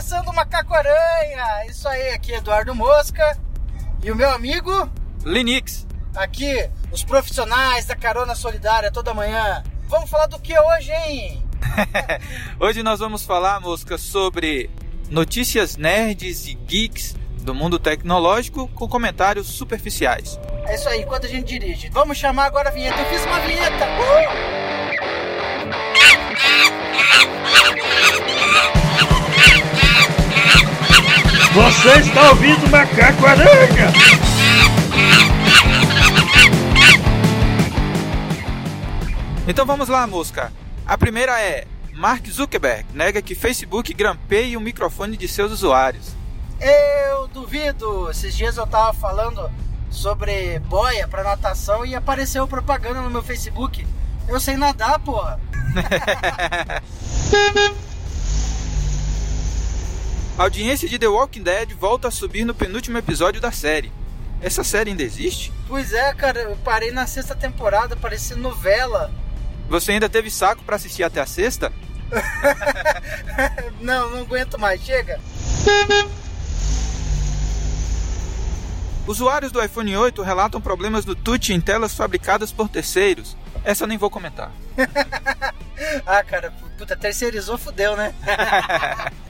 começando o Macaco Aranha! Isso aí, aqui é Eduardo Mosca e o meu amigo Linux. Aqui, os profissionais da carona solidária toda manhã. Vamos falar do que hoje, hein? hoje nós vamos falar, Mosca, sobre notícias nerds e geeks do mundo tecnológico com comentários superficiais. É isso aí, enquanto a gente dirige. Vamos chamar agora a vinheta. Eu fiz uma vinheta! Uh! Você está ouvindo Macaco Aranha? Então vamos lá, música. A primeira é Mark Zuckerberg nega que Facebook grampeie o microfone de seus usuários. Eu duvido. Esses dias eu tava falando sobre boia para natação e apareceu propaganda no meu Facebook. Eu sei nadar, porra. A audiência de The Walking Dead volta a subir no penúltimo episódio da série. Essa série ainda existe? Pois é, cara, eu parei na sexta temporada, parecia novela. Você ainda teve saco para assistir até a sexta? não, não aguento mais, chega. Usuários do iPhone 8 relatam problemas no touch em telas fabricadas por terceiros. Essa eu nem vou comentar. ah, cara, puta, terceirizou, fudeu, né?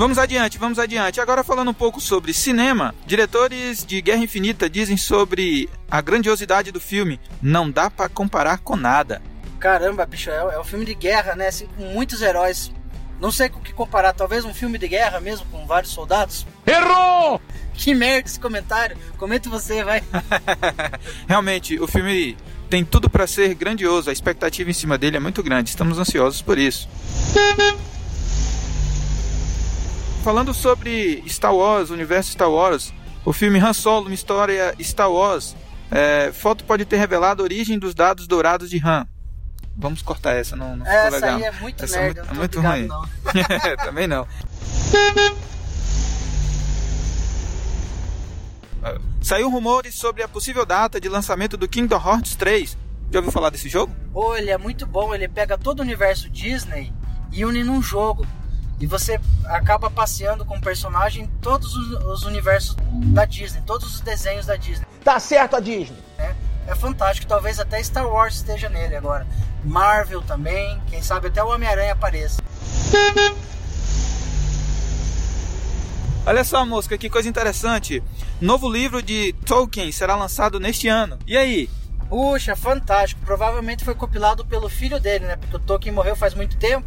Vamos adiante, vamos adiante. Agora falando um pouco sobre cinema, diretores de Guerra Infinita dizem sobre a grandiosidade do filme. Não dá para comparar com nada. Caramba, bicho, é, é um filme de guerra, né? Assim, com muitos heróis. Não sei com o que comparar, talvez um filme de guerra mesmo, com vários soldados. Errou! Que merda esse comentário. Comenta você, vai. Realmente, o filme tem tudo para ser grandioso, a expectativa em cima dele é muito grande, estamos ansiosos por isso. Falando sobre Star Wars, o universo Star Wars, o filme Han Solo, uma história Star Wars, é, foto pode ter revelado a origem dos dados dourados de Han. Vamos cortar essa, não, não essa legal. aí é muito essa merda, é muito, é muito ruim. Não. Também não. Saiu rumores sobre a possível data de lançamento do Kingdom Hearts 3. Já ouviu falar desse jogo? Oh, ele é muito bom. Ele pega todo o universo Disney e une num jogo. E você acaba passeando com o personagem em todos os, universos da Disney, todos os desenhos da Disney. Tá certo a Disney. É, é fantástico. Talvez até Star Wars esteja nele agora. Marvel também. Quem sabe até o Homem-Aranha apareça. Olha só, mosca, que coisa interessante. Novo livro de Tolkien será lançado neste ano. E aí? Puxa, fantástico. Provavelmente foi compilado pelo filho dele, né? Porque o Tolkien morreu faz muito tempo.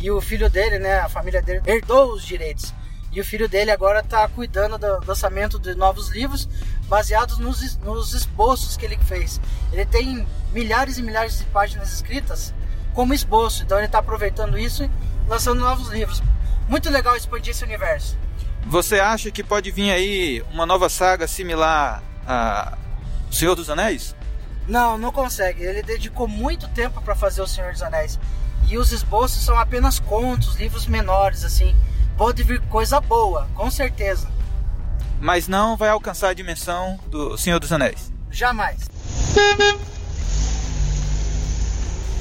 E o filho dele, né? A família dele herdou os direitos. E o filho dele agora está cuidando do lançamento de novos livros baseados nos, nos esboços que ele fez. Ele tem milhares e milhares de páginas escritas como esboço. Então ele está aproveitando isso e lançando novos livros. Muito legal expandir esse universo. Você acha que pode vir aí uma nova saga similar a Senhor dos Anéis? Não, não consegue. Ele dedicou muito tempo para fazer o Senhor dos Anéis. E os esboços são apenas contos, livros menores, assim. Pode vir coisa boa, com certeza. Mas não vai alcançar a dimensão do Senhor dos Anéis. Jamais.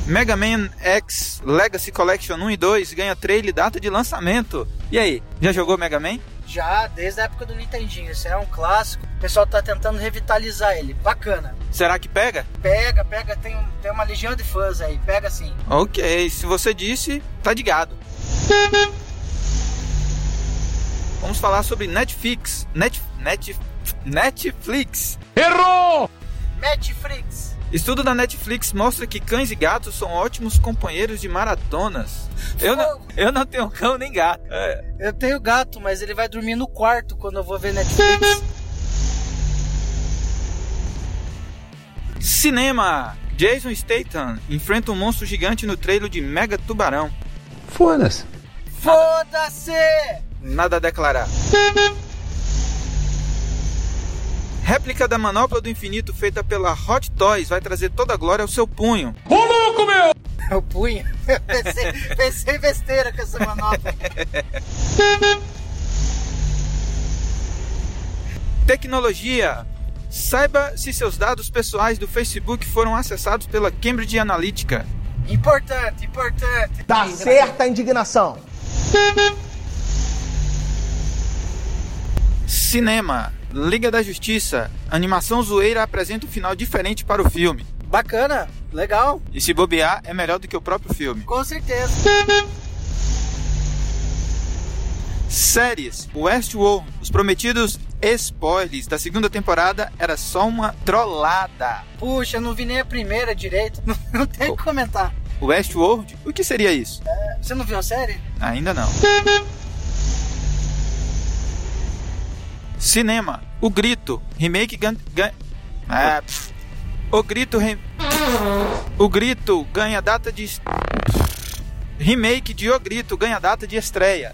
Mega Man X Legacy Collection 1 e 2 ganha trailer e data de lançamento. E aí, já jogou Mega Man? Já, desde a época do Nintendinho. Esse é um clássico. O pessoal tá tentando revitalizar ele. Bacana. Será que pega? Pega, pega. Tem, tem uma legião de fãs aí. Pega sim. Ok, se você disse, tá de gado. Vamos falar sobre Netflix. Net, net, Netflix. Errou! Netflix. Estudo da Netflix mostra que cães e gatos são ótimos companheiros de maratonas. Eu não, eu não tenho cão nem gato. É. Eu tenho gato, mas ele vai dormir no quarto quando eu vou ver Netflix. Cinema! Jason Statham enfrenta um monstro gigante no trailer de Mega Tubarão. Foda-se. Foda-se! Nada a declarar. Réplica da manopla do infinito feita pela Hot Toys vai trazer toda a glória ao seu punho. Ô louco, meu! É o punho? pensei, pensei besteira com essa manopla. Tecnologia. Saiba se seus dados pessoais do Facebook foram acessados pela Cambridge Analytica. Importante, importante. Tá certa a indignação. Cinema. Liga da Justiça. Animação zoeira apresenta um final diferente para o filme. Bacana, legal, E se bobear, é melhor do que o próprio filme. com certeza. Séries. Westworld. Os prometidos spoilers da segunda temporada era só uma trollada. Puxa, eu não vi nem a primeira direito. Não, tem o que comentar. Westworld? O que seria isso? Você não viu a série? Ainda não. Cinema. O Grito. Remake gan... gan- Ah, pff. o Grito... Re... O Grito ganha data de... Remake de O Grito ganha data de estreia.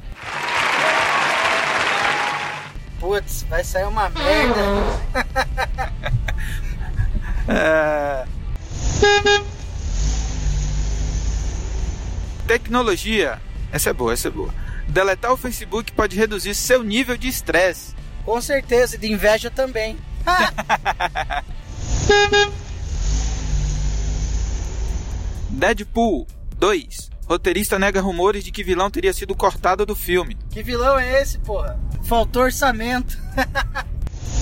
Putz, vai sair uma merda. É... Tecnologia. Essa é boa, essa é boa. Deletar o Facebook pode reduzir seu nível de estresse. Com certeza, e de inveja também. Deadpool 2. Roteirista nega rumores de que vilão teria sido cortado do filme. Que vilão é esse, porra? Faltou orçamento.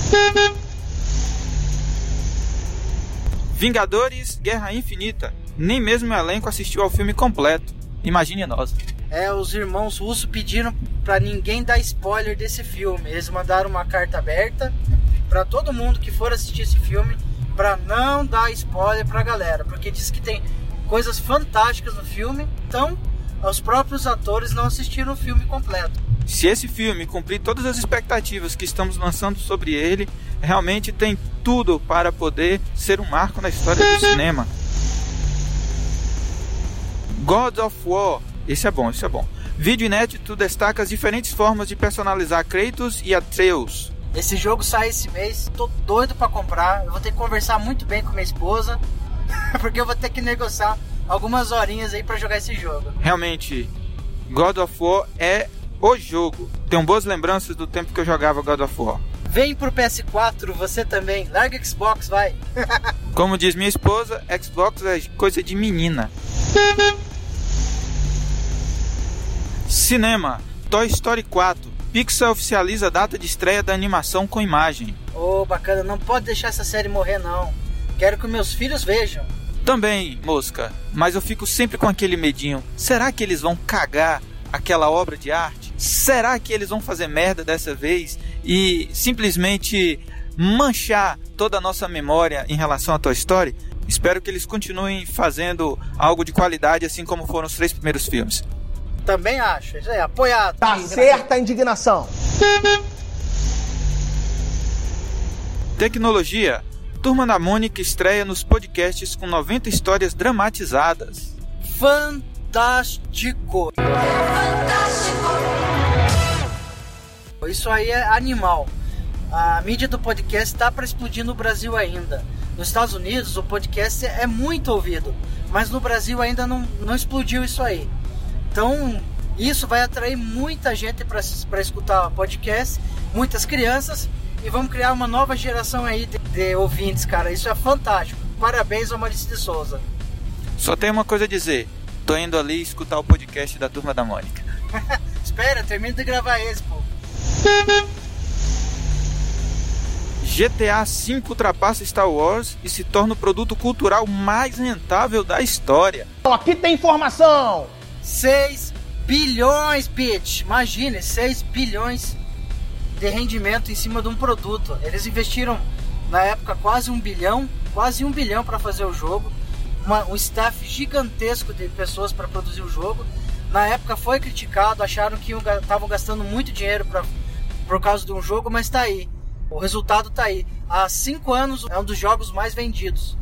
Vingadores Guerra Infinita. Nem mesmo o elenco assistiu ao filme completo. Imagine nós. É, os irmãos russos pediram pra ninguém dar spoiler desse filme. Eles mandaram uma carta aberta pra todo mundo que for assistir esse filme pra não dar spoiler pra galera, porque diz que tem coisas fantásticas no filme. Então, os próprios atores não assistiram o filme completo. Se esse filme cumprir todas as expectativas que estamos lançando sobre ele, realmente tem tudo para poder ser um marco na história do cinema. God of War. Esse é bom, esse é bom. Vídeo inédito destaca as diferentes formas de personalizar Kratos e Atreus. Esse jogo sai esse mês, tô doido pra comprar. Eu vou ter que conversar muito bem com minha esposa, porque eu vou ter que negociar algumas horinhas aí pra jogar esse jogo. Realmente, God of War é o jogo. Tenho boas lembranças do tempo que eu jogava God of War. Vem pro PS4, você também. Larga Xbox, vai. Como diz minha esposa, Xbox é coisa de menina. Cinema. Toy Story 4. Pixar oficializa a data de estreia da animação com imagem. Ô, bacana, não pode deixar essa série morrer, não. Quero que meus filhos vejam. Também, mosca, mas eu fico sempre com aquele medinho. Será que eles vão cagar aquela obra de arte? Será que eles vão fazer merda dessa vez e simplesmente manchar toda a nossa memória em relação a Toy Story? Espero que eles continuem fazendo algo de qualidade, assim como foram os três primeiros filmes. Também acho. Isso aí, apoiado. Tá certa a indignação. Tecnologia. Turma da Mônica estreia nos podcasts com 90 histórias dramatizadas. Fantástico. Isso aí é animal. A mídia do podcast está para explodir no Brasil ainda. Nos Estados Unidos, o podcast é muito ouvido, mas no Brasil ainda não, não explodiu isso aí. Então, isso vai atrair muita gente para escutar podcast, muitas crianças, e vamos criar uma nova geração aí de, de ouvintes, cara. Isso é fantástico. Parabéns ao Maurício de Souza. Só tem uma coisa a dizer. Tô indo ali escutar o podcast da Turma da Mônica. Espera, termina de gravar esse, pô. GTA V ultrapassa Star Wars e se torna o produto cultural mais rentável da história. Aqui tem informação. 6 bilhões, bitch. Imagine, 6 bilhões de rendimento em cima de um produto. Eles investiram na época quase um bilhão, quase um bilhão para fazer o jogo. Uma, um staff gigantesco de pessoas para produzir o jogo. Na época foi criticado, acharam que estavam gastando muito dinheiro pra, por causa de um jogo, mas tá aí. O resultado tá aí. Há 5 anos é um dos jogos mais vendidos.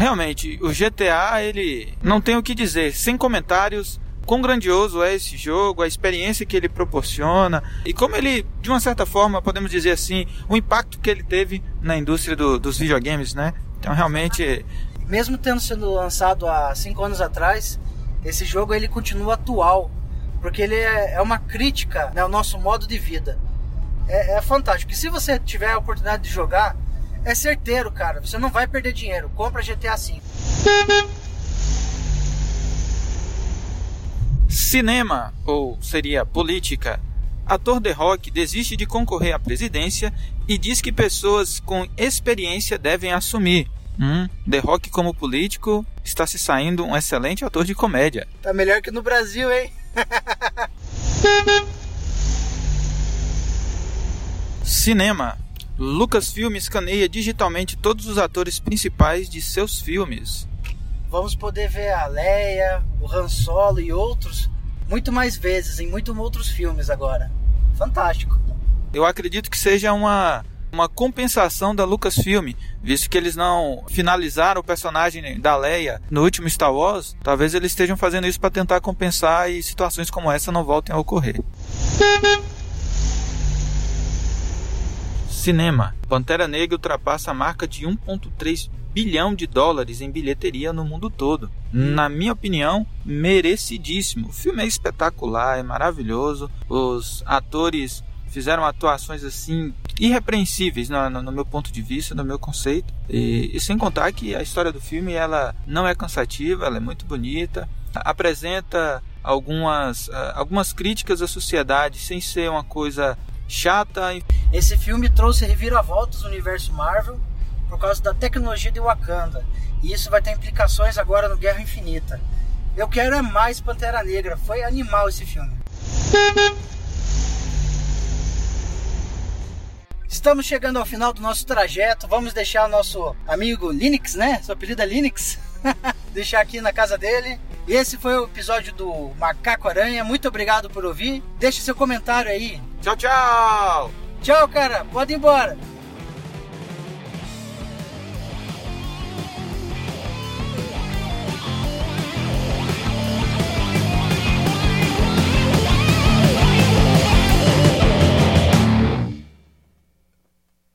Realmente, o GTA, ele não tem o que dizer, sem comentários. Quão grandioso é esse jogo, a experiência que ele proporciona e como ele, de uma certa forma, podemos dizer assim, o impacto que ele teve na indústria do, dos videogames, né? Então, realmente, Mesmo tendo sido lançado há 5 anos atrás, esse jogo ele continua atual, porque ele é, é uma crítica né, ao nosso modo de vida. É, é fantástico. E se você tiver a oportunidade de jogar, é certeiro, cara. Você não vai perder dinheiro. Compra GTA V. Cinema, ou seria política. Ator The Rock desiste de concorrer à presidência e diz que pessoas com experiência devem assumir. Hum, The Rock como político está se saindo um excelente ator de comédia. Tá melhor que no Brasil, hein? Cinema. Lucasfilm escaneia digitalmente todos os atores principais de seus filmes. Vamos poder ver a Leia, o Han Solo e outros muito mais vezes em muitos outros filmes agora. Fantástico. Eu acredito que seja uma uma compensação da Lucasfilm, visto que eles não finalizaram o personagem da Leia no último Star Wars, talvez eles estejam fazendo isso para tentar compensar e situações como essa não voltem a ocorrer. Cinema. Pantera Negra ultrapassa a marca de 1.3 bilhão de dólares em bilheteria no mundo todo. Na minha opinião, merecidíssimo. O filme é espetacular, é maravilhoso. Os atores fizeram atuações assim irrepreensíveis no, no, no, meu ponto de vista, no meu conceito. E, e, sem contar que a história do filme ela não é cansativa, ela é muito bonita, apresenta algumas, uh, algumas críticas à sociedade sem ser uma coisa chata. Esse filme trouxe reviravoltas no universo Marvel por causa da tecnologia de Wakanda. E isso vai ter implicações agora no Guerra Infinita. Eu quero é mais Pantera Negra. Foi animal esse filme. Estamos chegando ao final do nosso trajeto. Vamos deixar nosso amigo Linux, né? Seu apelido é Linux. deixar aqui na casa dele. Esse foi o episódio do Macaco Aranha. Muito obrigado por ouvir. Deixe seu comentário aí. Tchau, tchau. Tchau, cara. Pode ir embora.